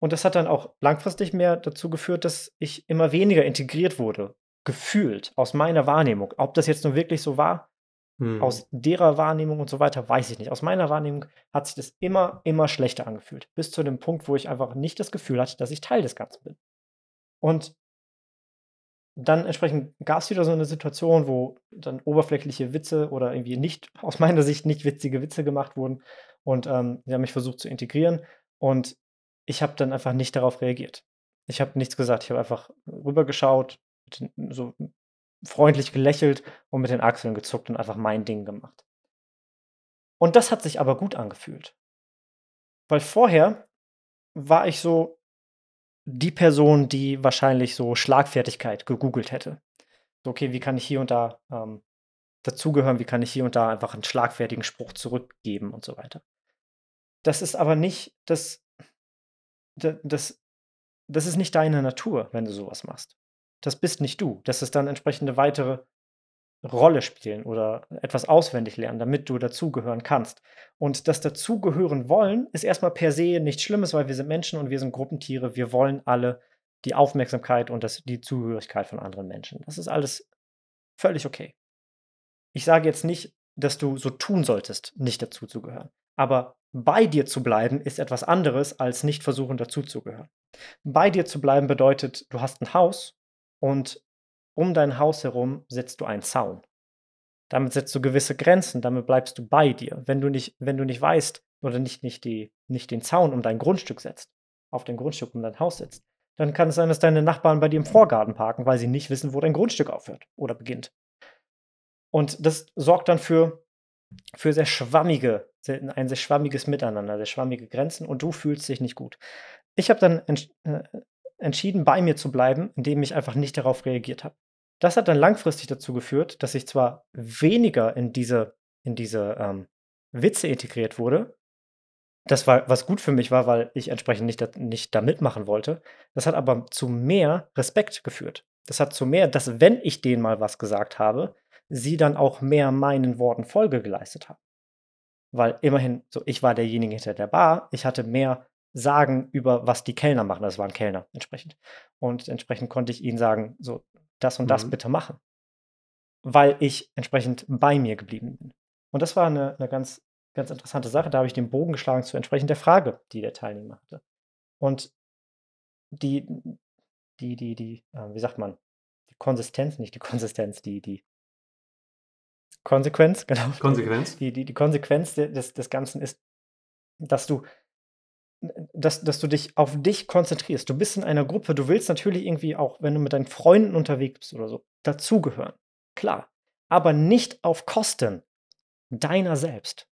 Speaker 2: Und das hat dann auch langfristig mehr dazu geführt, dass ich immer weniger integriert wurde, gefühlt, aus meiner Wahrnehmung. Ob das jetzt nun wirklich so war, mhm. aus derer Wahrnehmung und so weiter, weiß ich nicht. Aus meiner Wahrnehmung hat sich das immer, immer schlechter angefühlt. Bis zu dem Punkt, wo ich einfach nicht das Gefühl hatte, dass ich Teil des Ganzen bin. Und dann entsprechend gab es wieder so eine Situation, wo dann oberflächliche Witze oder irgendwie nicht, aus meiner Sicht nicht witzige Witze gemacht wurden. Und ähm, sie haben mich versucht zu integrieren. Und ich habe dann einfach nicht darauf reagiert. Ich habe nichts gesagt. Ich habe einfach rübergeschaut, so freundlich gelächelt und mit den Achseln gezuckt und einfach mein Ding gemacht. Und das hat sich aber gut angefühlt. Weil vorher war ich so die Person, die wahrscheinlich so Schlagfertigkeit gegoogelt hätte. So, okay, wie kann ich hier und da ähm, dazugehören, wie kann ich hier und da einfach einen schlagfertigen Spruch zurückgeben und so weiter. Das ist aber nicht das das das ist nicht deine Natur, wenn du sowas machst. Das bist nicht du. Das ist dann entsprechende weitere Rolle spielen oder etwas auswendig lernen, damit du dazugehören kannst. Und das dazugehören wollen ist erstmal per se nichts Schlimmes, weil wir sind Menschen und wir sind Gruppentiere. Wir wollen alle die Aufmerksamkeit und das, die Zugehörigkeit von anderen Menschen. Das ist alles völlig okay. Ich sage jetzt nicht, dass du so tun solltest, nicht dazuzugehören. Aber bei dir zu bleiben ist etwas anderes, als nicht versuchen, dazuzugehören. Bei dir zu bleiben bedeutet, du hast ein Haus und um dein Haus herum setzt du einen Zaun. Damit setzt du gewisse Grenzen, damit bleibst du bei dir. Wenn du nicht, wenn du nicht weißt oder nicht, nicht, die, nicht den Zaun um dein Grundstück setzt, auf dein Grundstück um dein Haus setzt, dann kann es sein, dass deine Nachbarn bei dir im Vorgarten parken, weil sie nicht wissen, wo dein Grundstück aufhört oder beginnt. Und das sorgt dann für für sehr schwammige ein sehr schwammiges Miteinander, sehr schwammige Grenzen und du fühlst dich nicht gut. Ich habe dann entsch äh, entschieden, bei mir zu bleiben, indem ich einfach nicht darauf reagiert habe. Das hat dann langfristig dazu geführt, dass ich zwar weniger in diese in diese, ähm, Witze integriert wurde. Das war was gut für mich war, weil ich entsprechend nicht da nicht da mitmachen wollte. Das hat aber zu mehr Respekt geführt. Das hat zu mehr, dass wenn ich denen mal was gesagt habe, sie dann auch mehr meinen Worten Folge geleistet haben. Weil immerhin, so ich war derjenige hinter der Bar, ich hatte mehr Sagen über, was die Kellner machen. Das waren Kellner entsprechend. Und entsprechend konnte ich ihnen sagen, so, das und das mhm. bitte machen. Weil ich entsprechend bei mir geblieben bin. Und das war eine, eine ganz, ganz interessante Sache. Da habe ich den Bogen geschlagen zu entsprechend der Frage, die der Teilnehmer hatte. Und die, die, die, die, äh, wie sagt man, die Konsistenz, nicht die Konsistenz, die, die Konsequenz, genau.
Speaker 1: Konsequenz.
Speaker 2: Die, die, die Konsequenz des, des Ganzen ist, dass du dass, dass du dich auf dich konzentrierst. Du bist in einer Gruppe, du willst natürlich irgendwie auch, wenn du mit deinen Freunden unterwegs bist oder so, dazugehören. Klar. Aber nicht auf Kosten deiner selbst.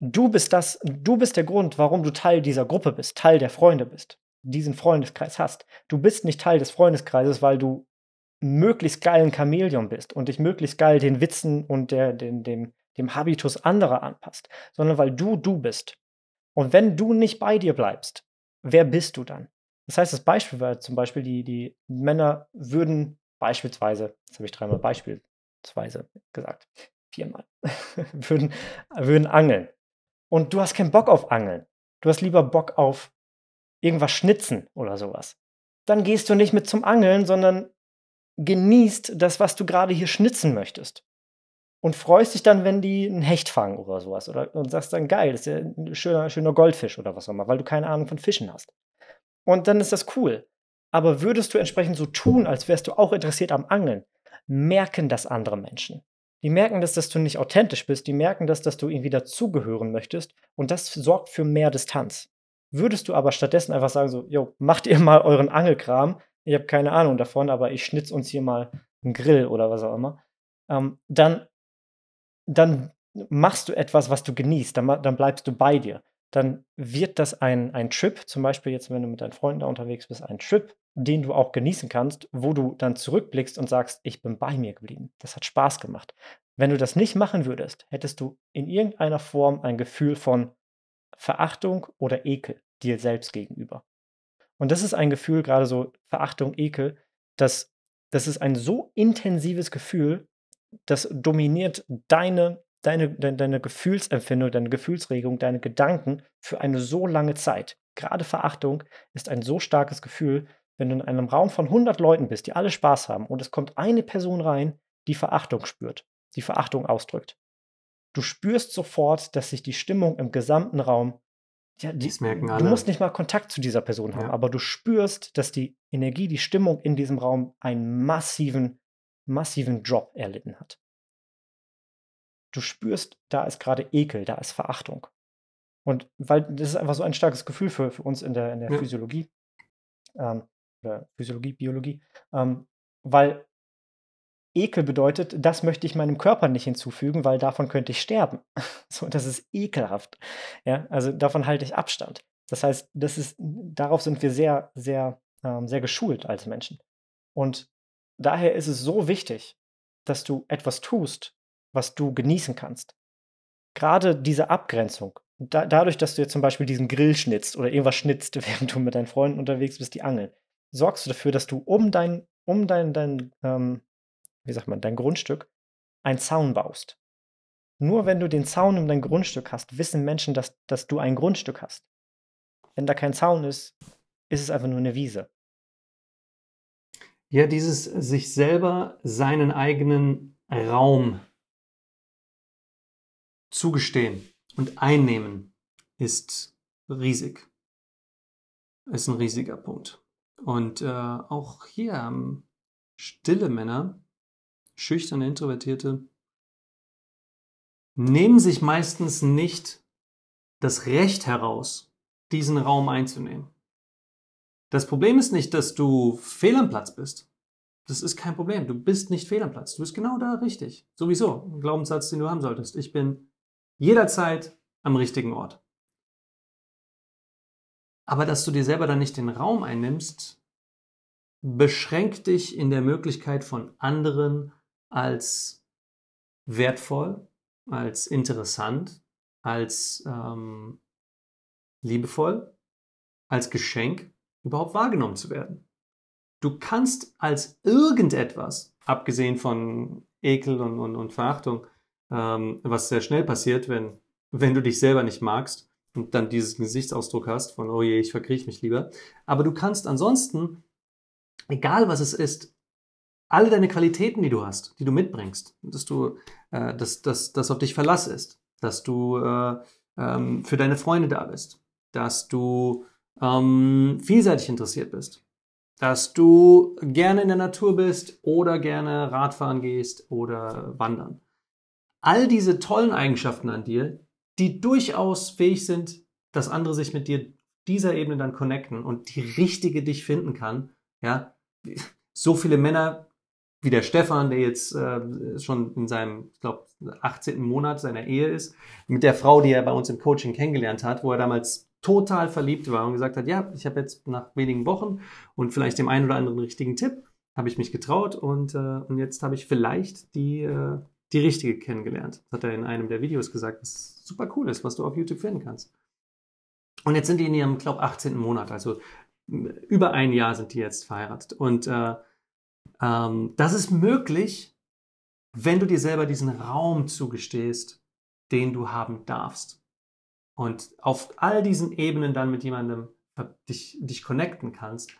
Speaker 2: Du bist das, du bist der Grund, warum du Teil dieser Gruppe bist, Teil der Freunde bist, diesen Freundeskreis hast. Du bist nicht Teil des Freundeskreises, weil du möglichst geilen Chamäleon bist und dich möglichst geil den Witzen und der, den, dem, dem Habitus anderer anpasst, sondern weil du du bist. Und wenn du nicht bei dir bleibst, wer bist du dann? Das heißt, das Beispiel war zum Beispiel, die, die Männer würden beispielsweise, jetzt habe ich dreimal beispielsweise gesagt, viermal, würden, würden angeln. Und du hast keinen Bock auf Angeln. Du hast lieber Bock auf irgendwas schnitzen oder sowas. Dann gehst du nicht mit zum Angeln, sondern genießt das, was du gerade hier schnitzen möchtest und freust dich dann, wenn die einen Hecht fangen oder sowas. Oder, und sagst dann, geil, das ist ja ein schöner, schöner Goldfisch oder was auch immer, weil du keine Ahnung von Fischen hast. Und dann ist das cool. Aber würdest du entsprechend so tun, als wärst du auch interessiert am Angeln, merken das andere Menschen. Die merken das, dass du nicht authentisch bist, die merken das, dass du irgendwie dazugehören möchtest und das sorgt für mehr Distanz. Würdest du aber stattdessen einfach sagen so, jo, macht ihr mal euren Angelkram, ich habe keine Ahnung davon, aber ich schnitz uns hier mal einen Grill oder was auch immer, ähm, dann dann machst du etwas, was du genießt, dann, dann bleibst du bei dir. Dann wird das ein, ein Trip, zum Beispiel jetzt, wenn du mit deinen Freunden da unterwegs bist, ein Trip, den du auch genießen kannst, wo du dann zurückblickst und sagst, ich bin bei mir geblieben. Das hat Spaß gemacht. Wenn du das nicht machen würdest, hättest du in irgendeiner Form ein Gefühl von Verachtung oder Ekel dir selbst gegenüber. Und das ist ein Gefühl, gerade so Verachtung, Ekel, dass das ist ein so intensives Gefühl, das dominiert deine, deine, deine, deine Gefühlsempfindung, deine Gefühlsregung, deine Gedanken für eine so lange Zeit. Gerade Verachtung ist ein so starkes Gefühl, wenn du in einem Raum von 100 Leuten bist, die alle Spaß haben und es kommt eine Person rein, die Verachtung spürt, die Verachtung ausdrückt. Du spürst sofort, dass sich die Stimmung im gesamten Raum, ja, die, das merken alle. du musst nicht mal Kontakt zu dieser Person haben, ja. aber du spürst, dass die Energie, die Stimmung in diesem Raum einen massiven massiven Drop erlitten hat. Du spürst, da ist gerade Ekel, da ist Verachtung. Und weil das ist einfach so ein starkes Gefühl für, für uns in der, in der ja. Physiologie, ähm, oder Physiologie, Biologie, ähm, weil Ekel bedeutet, das möchte ich meinem Körper nicht hinzufügen, weil davon könnte ich sterben. so, das ist ekelhaft. Ja, also davon halte ich Abstand. Das heißt, das ist, darauf sind wir sehr, sehr, ähm, sehr geschult als Menschen. Und daher ist es so wichtig, dass du etwas tust, was du genießen kannst. Gerade diese Abgrenzung, da, dadurch, dass du jetzt zum Beispiel diesen Grill schnitzt oder irgendwas schnitzt, während du mit deinen Freunden unterwegs bist, die angeln, sorgst du dafür, dass du um dein, um dein, dein ähm, wie sagt man, dein Grundstück einen Zaun baust. Nur wenn du den Zaun um dein Grundstück hast, wissen Menschen, dass, dass du ein Grundstück hast. Wenn da kein Zaun ist, ist es einfach nur eine Wiese.
Speaker 1: Ja, dieses sich selber seinen eigenen Raum zugestehen und einnehmen ist riesig. Ist ein riesiger Punkt. Und äh, auch hier haben stille Männer, schüchterne, introvertierte, nehmen sich meistens nicht das Recht heraus, diesen Raum einzunehmen. Das Problem ist nicht, dass du fehl am Platz bist. Das ist kein Problem. Du bist nicht fehl am Platz. Du bist genau da richtig. Sowieso. Ein Glaubenssatz, den du haben solltest. Ich bin jederzeit am richtigen Ort. Aber dass du dir selber dann nicht den Raum einnimmst, beschränkt dich in der Möglichkeit von anderen als wertvoll, als interessant, als ähm, liebevoll, als Geschenk überhaupt wahrgenommen zu werden. Du kannst als irgendetwas, abgesehen von Ekel und, und, und Verachtung, ähm, was sehr schnell passiert, wenn, wenn du dich selber nicht magst und dann dieses Gesichtsausdruck hast von, oh je, ich verkriech mich lieber. Aber du kannst ansonsten, egal was es ist, alle deine Qualitäten, die du hast, die du mitbringst, dass du, äh, dass, dass, dass auf dich Verlass ist, dass du äh, ähm, für deine Freunde da bist, dass du ähm, vielseitig interessiert bist, dass du gerne in der Natur bist oder gerne Radfahren gehst oder wandern. All diese tollen Eigenschaften an dir, die durchaus fähig sind, dass andere sich mit dir dieser Ebene dann connecten und die richtige dich finden kann, ja, so viele Männer wie der Stefan, der jetzt äh, schon in seinem, ich glaube, 18. Monat seiner Ehe ist, mit der Frau, die er bei uns im Coaching kennengelernt hat, wo er damals total verliebt war und gesagt hat, ja, ich habe jetzt nach wenigen Wochen und vielleicht dem einen oder anderen richtigen Tipp, habe ich mich getraut und, äh, und jetzt habe ich vielleicht die, äh, die richtige kennengelernt. Das hat er in einem der Videos gesagt, was super cool ist, was du auf YouTube finden kannst. Und jetzt sind die in ihrem, glaube 18. Monat, also über ein Jahr sind die jetzt verheiratet. Und äh, ähm, das ist möglich, wenn du dir selber diesen Raum zugestehst, den du haben darfst. Und auf all diesen Ebenen dann mit jemandem dich, dich connecten kannst,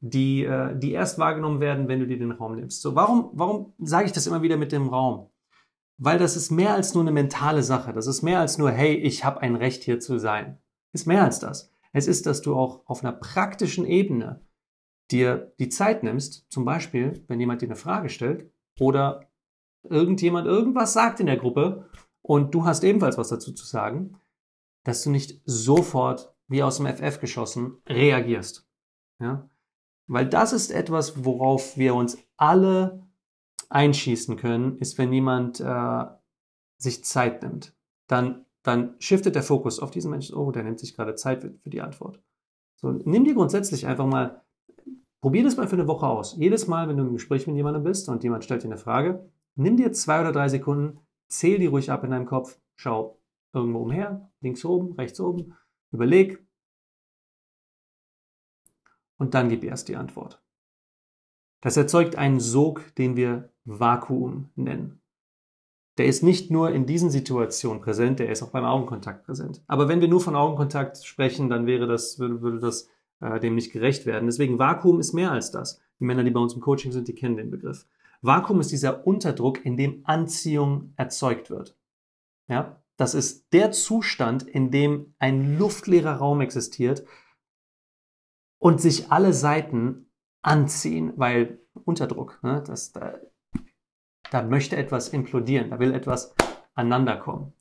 Speaker 1: die, äh, die erst wahrgenommen werden, wenn du dir den Raum nimmst. So, warum, warum sage ich das immer wieder mit dem Raum? Weil das ist mehr als nur eine mentale Sache. Das ist mehr als nur, hey, ich habe ein Recht hier zu sein. Ist mehr als das. Es ist, dass du auch auf einer praktischen Ebene dir die Zeit nimmst, zum Beispiel, wenn jemand dir eine Frage stellt oder irgendjemand irgendwas sagt in der Gruppe und du hast ebenfalls was dazu zu sagen, dass du nicht sofort wie aus dem FF geschossen reagierst. Ja? Weil das ist etwas, worauf wir uns alle einschießen können, ist, wenn jemand äh, sich Zeit nimmt. Dann, dann shiftet der Fokus auf diesen Menschen. Oh, der nimmt sich gerade Zeit für, für die Antwort. So, nimm dir grundsätzlich einfach mal, probier das mal für eine Woche aus. Jedes Mal, wenn du im Gespräch mit jemandem bist und jemand stellt dir eine Frage, nimm dir zwei oder drei Sekunden, zähl die ruhig ab in deinem Kopf, schau irgendwo umher, links oben, rechts oben, überleg, und dann gib erst die Antwort. Das erzeugt einen Sog, den wir Vakuum nennen. Der ist nicht nur in diesen Situationen präsent, der ist auch beim Augenkontakt präsent. Aber wenn wir nur von Augenkontakt sprechen, dann wäre das, würde, würde das äh, dem nicht gerecht werden. Deswegen Vakuum ist mehr als das. Die Männer, die bei uns im Coaching sind, die kennen den Begriff. Vakuum ist dieser Unterdruck, in dem Anziehung erzeugt wird. Ja, das ist der Zustand, in dem ein luftleerer Raum existiert, und sich alle Seiten anziehen, weil Unterdruck, ne, das, da, da möchte etwas implodieren, da will etwas aneinander kommen.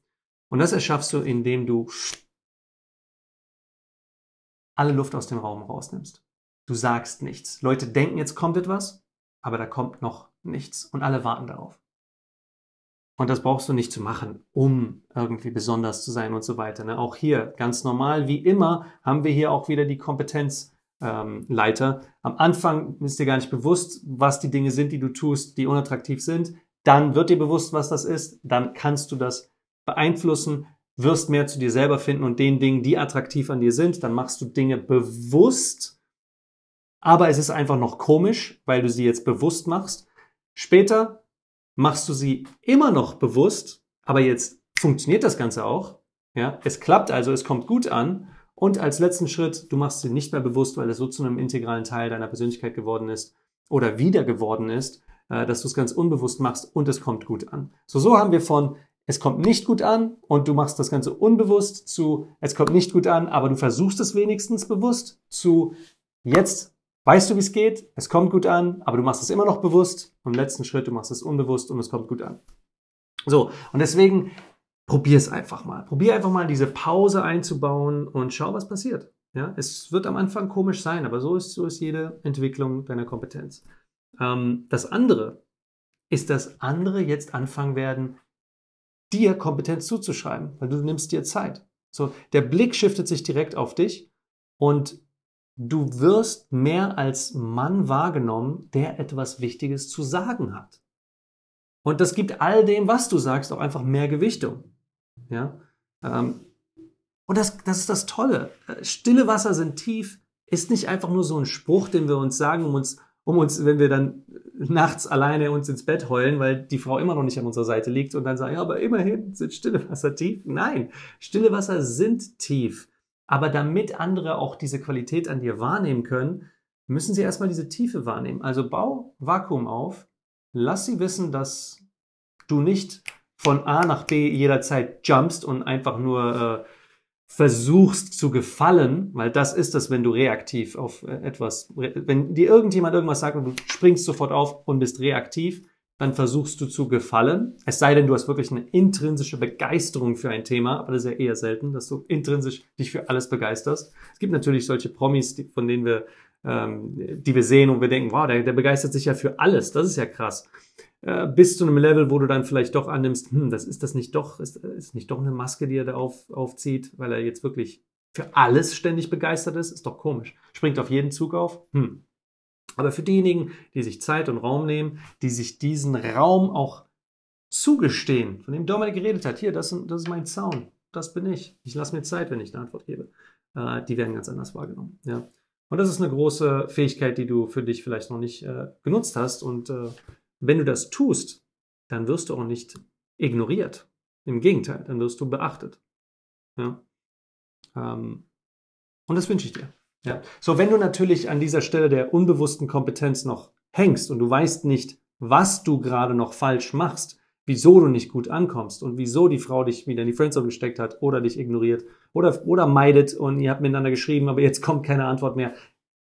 Speaker 1: Und das erschaffst du, indem du alle Luft aus dem Raum rausnimmst. Du sagst nichts. Leute denken, jetzt kommt etwas, aber da kommt noch nichts und alle warten darauf. Und das brauchst du nicht zu machen, um irgendwie besonders zu sein und so weiter. Ne? Auch hier, ganz normal, wie immer, haben wir hier auch wieder die Kompetenz ähm. Am Anfang ist dir gar nicht bewusst, was die Dinge sind, die du tust, die unattraktiv sind. Dann wird dir bewusst, was das ist. Dann kannst du das beeinflussen, wirst mehr zu dir selber finden und den Dingen, die attraktiv an dir sind. Dann machst du Dinge bewusst. Aber es ist einfach noch komisch, weil du sie jetzt bewusst machst. Später machst du sie immer noch bewusst, aber jetzt funktioniert das Ganze auch. Ja, es klappt also, es kommt gut an und als letzten Schritt, du machst sie nicht mehr bewusst, weil es so zu einem integralen Teil deiner Persönlichkeit geworden ist oder wieder geworden ist, äh, dass du es ganz unbewusst machst und es kommt gut an. So, so haben wir von es kommt nicht gut an und du machst das Ganze unbewusst zu es kommt nicht gut an, aber du versuchst es wenigstens bewusst zu jetzt weißt du, wie es geht, es kommt gut an, aber du machst es immer noch bewusst und im letzten Schritt, du machst es unbewusst und es kommt gut an. So, und deswegen probier es einfach mal. Probier einfach mal diese Pause einzubauen und schau, was passiert. Ja, es wird am Anfang komisch sein, aber so ist, so ist jede Entwicklung deiner Kompetenz. Ähm, das andere ist, dass andere jetzt anfangen werden, dir Kompetenz zuzuschreiben, weil du nimmst dir Zeit. So, der Blick shiftet sich direkt auf dich und du wirst mehr als Mann wahrgenommen, der etwas Wichtiges zu sagen hat. Und das gibt all dem, was du sagst, auch einfach mehr Gewichtung. Ja? Ähm, und das, das ist das Tolle. Stille Wasser sind tief ist nicht einfach nur so ein Spruch, den wir uns sagen, um uns, um uns, wenn wir dann nachts alleine uns ins Bett heulen, weil die Frau immer noch nicht an unserer Seite liegt und dann sagen, ja, aber immerhin sind stille Wasser tief. Nein, stille Wasser sind tief. Aber damit andere auch diese Qualität an dir wahrnehmen können, müssen sie erstmal diese Tiefe wahrnehmen. Also bau Vakuum auf, lass sie wissen, dass du nicht von A nach B jederzeit jumpst und einfach nur äh, versuchst zu gefallen, weil das ist es, wenn du reaktiv auf äh, etwas, wenn dir irgendjemand irgendwas sagt und du springst sofort auf und bist reaktiv, dann versuchst du zu gefallen. Es sei denn, du hast wirklich eine intrinsische Begeisterung für ein Thema, aber das ist ja eher selten, dass du intrinsisch dich für alles begeisterst. Es gibt natürlich solche Promis, die, von denen wir, ähm, die wir sehen und wir denken, wow, der, der begeistert sich ja für alles. Das ist ja krass. Äh, bis zu einem Level, wo du dann vielleicht doch annimmst, hm, das ist das nicht doch, ist, ist nicht doch eine Maske, die er da auf, aufzieht, weil er jetzt wirklich für alles ständig begeistert ist, ist doch komisch. Springt auf jeden Zug auf. Hm, aber für diejenigen, die sich Zeit und Raum nehmen, die sich diesen Raum auch zugestehen, von dem Dominik geredet hat, hier, das, das ist mein Zaun, das bin ich. Ich lasse mir Zeit, wenn ich eine Antwort gebe. Äh, die werden ganz anders wahrgenommen. Ja. Und das ist eine große Fähigkeit, die du für dich vielleicht noch nicht äh, genutzt hast. Und äh, wenn du das tust, dann wirst du auch nicht ignoriert. Im Gegenteil, dann wirst du beachtet. Ja. Ähm, und das wünsche ich dir. Ja. So, wenn du natürlich an dieser Stelle der unbewussten Kompetenz noch hängst und du weißt nicht, was du gerade noch falsch machst, wieso du nicht gut ankommst und wieso die Frau dich wieder in die Friendzone gesteckt hat oder dich ignoriert oder, oder meidet und ihr habt miteinander geschrieben, aber jetzt kommt keine Antwort mehr.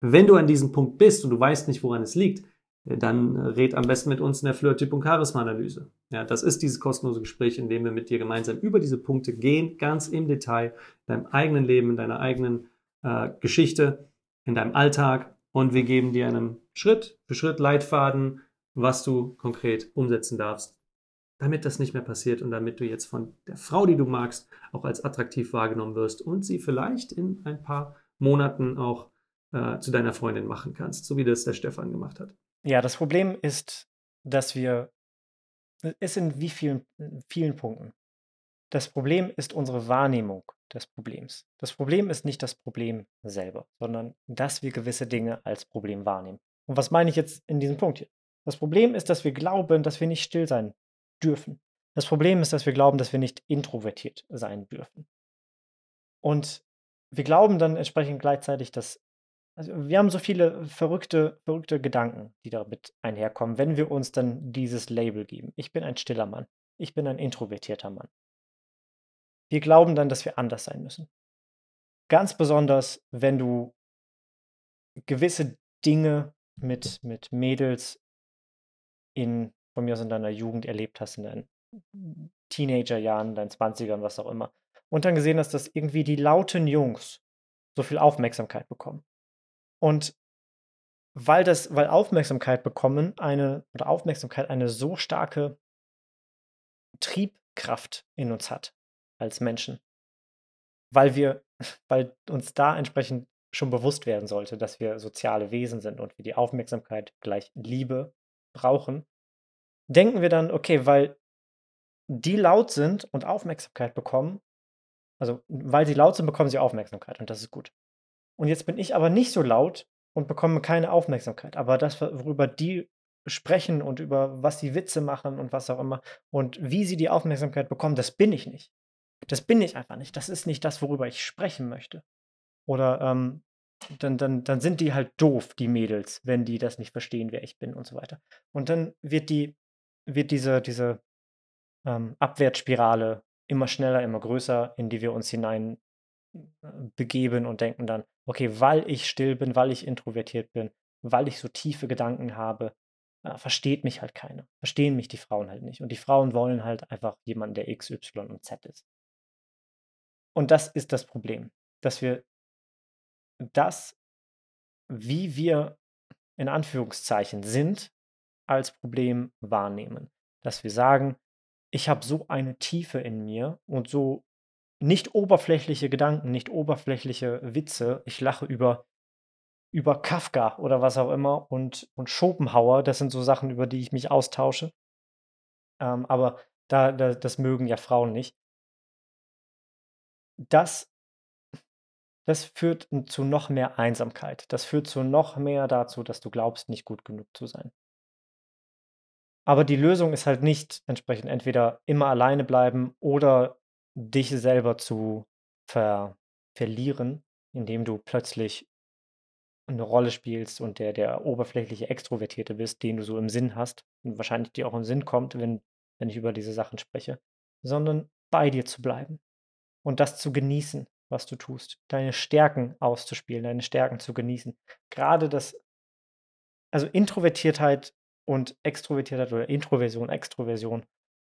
Speaker 1: Wenn du an diesem Punkt bist und du weißt nicht, woran es liegt, dann red am besten mit uns in der Flirt-Typ- und Charisma-Analyse. Ja, das ist dieses kostenlose Gespräch, in dem wir mit dir gemeinsam über diese Punkte gehen, ganz im Detail, in deinem eigenen Leben, in deiner eigenen äh, Geschichte in deinem Alltag und wir geben dir einen Schritt für Schritt Leitfaden, was du konkret umsetzen darfst, damit das nicht mehr passiert und damit du jetzt von der Frau, die du magst, auch als attraktiv wahrgenommen wirst und sie vielleicht in ein paar Monaten auch äh, zu deiner Freundin machen kannst, so wie das der Stefan gemacht hat.
Speaker 2: Ja, das Problem ist, dass wir es in wie vielen, vielen Punkten. Das Problem ist unsere Wahrnehmung des Problems. Das Problem ist nicht das Problem selber, sondern dass wir gewisse Dinge als Problem wahrnehmen. Und was meine ich jetzt in diesem Punkt hier? Das Problem ist, dass wir glauben, dass wir nicht still sein dürfen. Das Problem ist, dass wir glauben, dass wir nicht introvertiert sein dürfen. Und wir glauben dann entsprechend gleichzeitig, dass also wir haben so viele verrückte, verrückte Gedanken, die damit einherkommen, wenn wir uns dann dieses Label geben. Ich bin ein stiller Mann. Ich bin ein introvertierter Mann. Wir glauben dann, dass wir anders sein müssen. Ganz besonders, wenn du gewisse Dinge mit, mit Mädels in, von mir aus in deiner Jugend erlebt hast, in deinen Teenagerjahren, deinen 20ern, was auch immer. Und dann gesehen hast, dass irgendwie die lauten Jungs so viel Aufmerksamkeit bekommen. Und weil das, weil Aufmerksamkeit bekommen eine, oder Aufmerksamkeit eine so starke Triebkraft in uns hat, als Menschen. Weil wir, weil uns da entsprechend schon bewusst werden sollte, dass wir soziale Wesen sind und wir die Aufmerksamkeit gleich Liebe brauchen, denken wir dann, okay, weil die laut sind und Aufmerksamkeit bekommen, also weil sie laut sind, bekommen sie Aufmerksamkeit und das ist gut. Und jetzt bin ich aber nicht so laut und bekomme keine Aufmerksamkeit. Aber das, worüber die sprechen und über was sie Witze machen und was auch immer und wie sie die Aufmerksamkeit bekommen, das bin ich nicht. Das bin ich einfach nicht. Das ist nicht das, worüber ich sprechen möchte. Oder ähm, dann, dann, dann sind die halt doof, die Mädels, wenn die das nicht verstehen, wer ich bin und so weiter. Und dann wird die, wird diese, diese ähm, Abwärtsspirale immer schneller, immer größer, in die wir uns hinein äh, begeben und denken dann, okay, weil ich still bin, weil ich introvertiert bin, weil ich so tiefe Gedanken habe, äh, versteht mich halt keiner. Verstehen mich die Frauen halt nicht. Und die Frauen wollen halt einfach jemanden, der X, Y und Z ist. Und das ist das Problem, dass wir das, wie wir in Anführungszeichen sind, als Problem wahrnehmen. Dass wir sagen, ich habe so eine Tiefe in mir und so nicht oberflächliche Gedanken, nicht oberflächliche Witze. Ich lache über, über Kafka oder was auch immer und, und Schopenhauer. Das sind so Sachen, über die ich mich austausche. Ähm, aber da, da, das mögen ja Frauen nicht das, das führt zu noch mehr Einsamkeit. Das führt zu noch mehr dazu, dass du glaubst, nicht gut genug zu sein. Aber die Lösung ist halt nicht entsprechend entweder immer alleine bleiben oder dich selber zu ver verlieren, indem du plötzlich eine Rolle spielst und der, der oberflächliche Extrovertierte bist, den du so im Sinn hast und wahrscheinlich dir auch im Sinn kommt, wenn, wenn ich über diese Sachen spreche, sondern bei dir zu bleiben und das zu genießen, was du tust. Deine Stärken auszuspielen, deine Stärken zu genießen. Gerade das, also Introvertiertheit und Extrovertiertheit oder Introversion, Extroversion.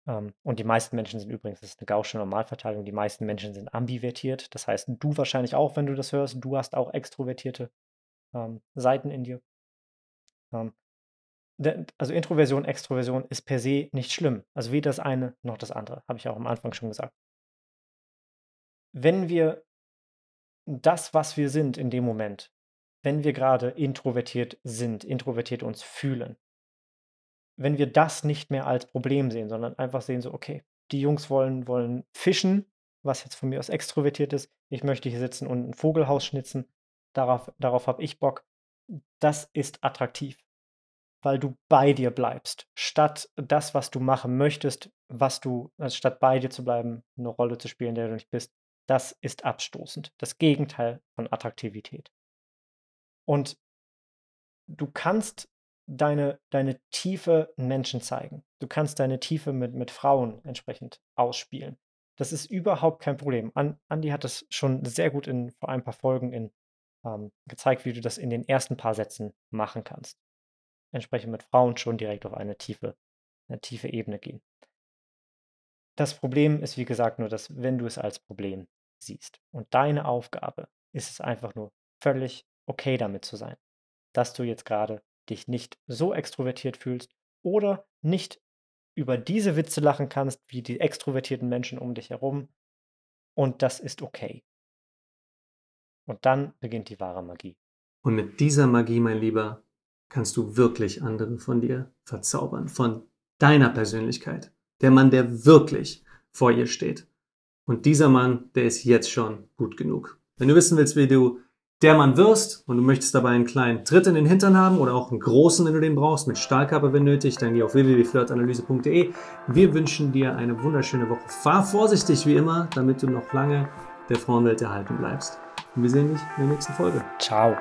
Speaker 2: Ähm, und die meisten Menschen sind übrigens, das ist eine gaussische Normalverteilung, die meisten Menschen sind ambivertiert. Das heißt, du wahrscheinlich auch, wenn du das hörst, du hast auch extrovertierte ähm, Seiten in dir. Ähm, also Introversion, Extroversion ist per se nicht schlimm. Also weder das eine noch das andere, habe ich auch am Anfang schon gesagt. Wenn wir das, was wir sind in dem Moment, wenn wir gerade introvertiert sind, introvertiert uns fühlen, wenn wir das nicht mehr als Problem sehen, sondern einfach sehen so, okay, die Jungs wollen, wollen fischen, was jetzt von mir aus extrovertiert ist, ich möchte hier sitzen und ein Vogelhaus schnitzen, darauf, darauf habe ich Bock, das ist attraktiv, weil du bei dir bleibst, statt das, was du machen möchtest, was du, also statt bei dir zu bleiben, eine Rolle zu spielen, der du nicht bist, das ist abstoßend, das Gegenteil von Attraktivität. Und du kannst deine, deine Tiefe Menschen zeigen. Du kannst deine Tiefe mit, mit Frauen entsprechend ausspielen. Das ist überhaupt kein Problem. An, Andi hat das schon sehr gut in vor ein paar Folgen in, ähm, gezeigt, wie du das in den ersten paar Sätzen machen kannst. Entsprechend mit Frauen schon direkt auf eine tiefe, eine tiefe Ebene gehen. Das Problem ist, wie gesagt, nur, dass wenn du es als Problem siehst und deine Aufgabe ist es einfach nur völlig okay damit zu sein, dass du jetzt gerade dich nicht so extrovertiert fühlst oder nicht über diese Witze lachen kannst wie die extrovertierten Menschen um dich herum. Und das ist okay. Und dann beginnt die wahre Magie.
Speaker 1: Und mit dieser Magie, mein Lieber, kannst du wirklich andere von dir verzaubern, von deiner Persönlichkeit. Der Mann, der wirklich vor ihr steht. Und dieser Mann, der ist jetzt schon gut genug. Wenn du wissen willst, wie du der Mann wirst und du möchtest dabei einen kleinen Tritt in den Hintern haben oder auch einen großen, wenn du den brauchst, mit Stahlkappe wenn nötig, dann geh auf www.flirtanalyse.de. Wir wünschen dir eine wunderschöne Woche. Fahr vorsichtig wie immer, damit du noch lange der Frauenwelt erhalten bleibst. Und wir sehen dich in der nächsten Folge.
Speaker 2: Ciao.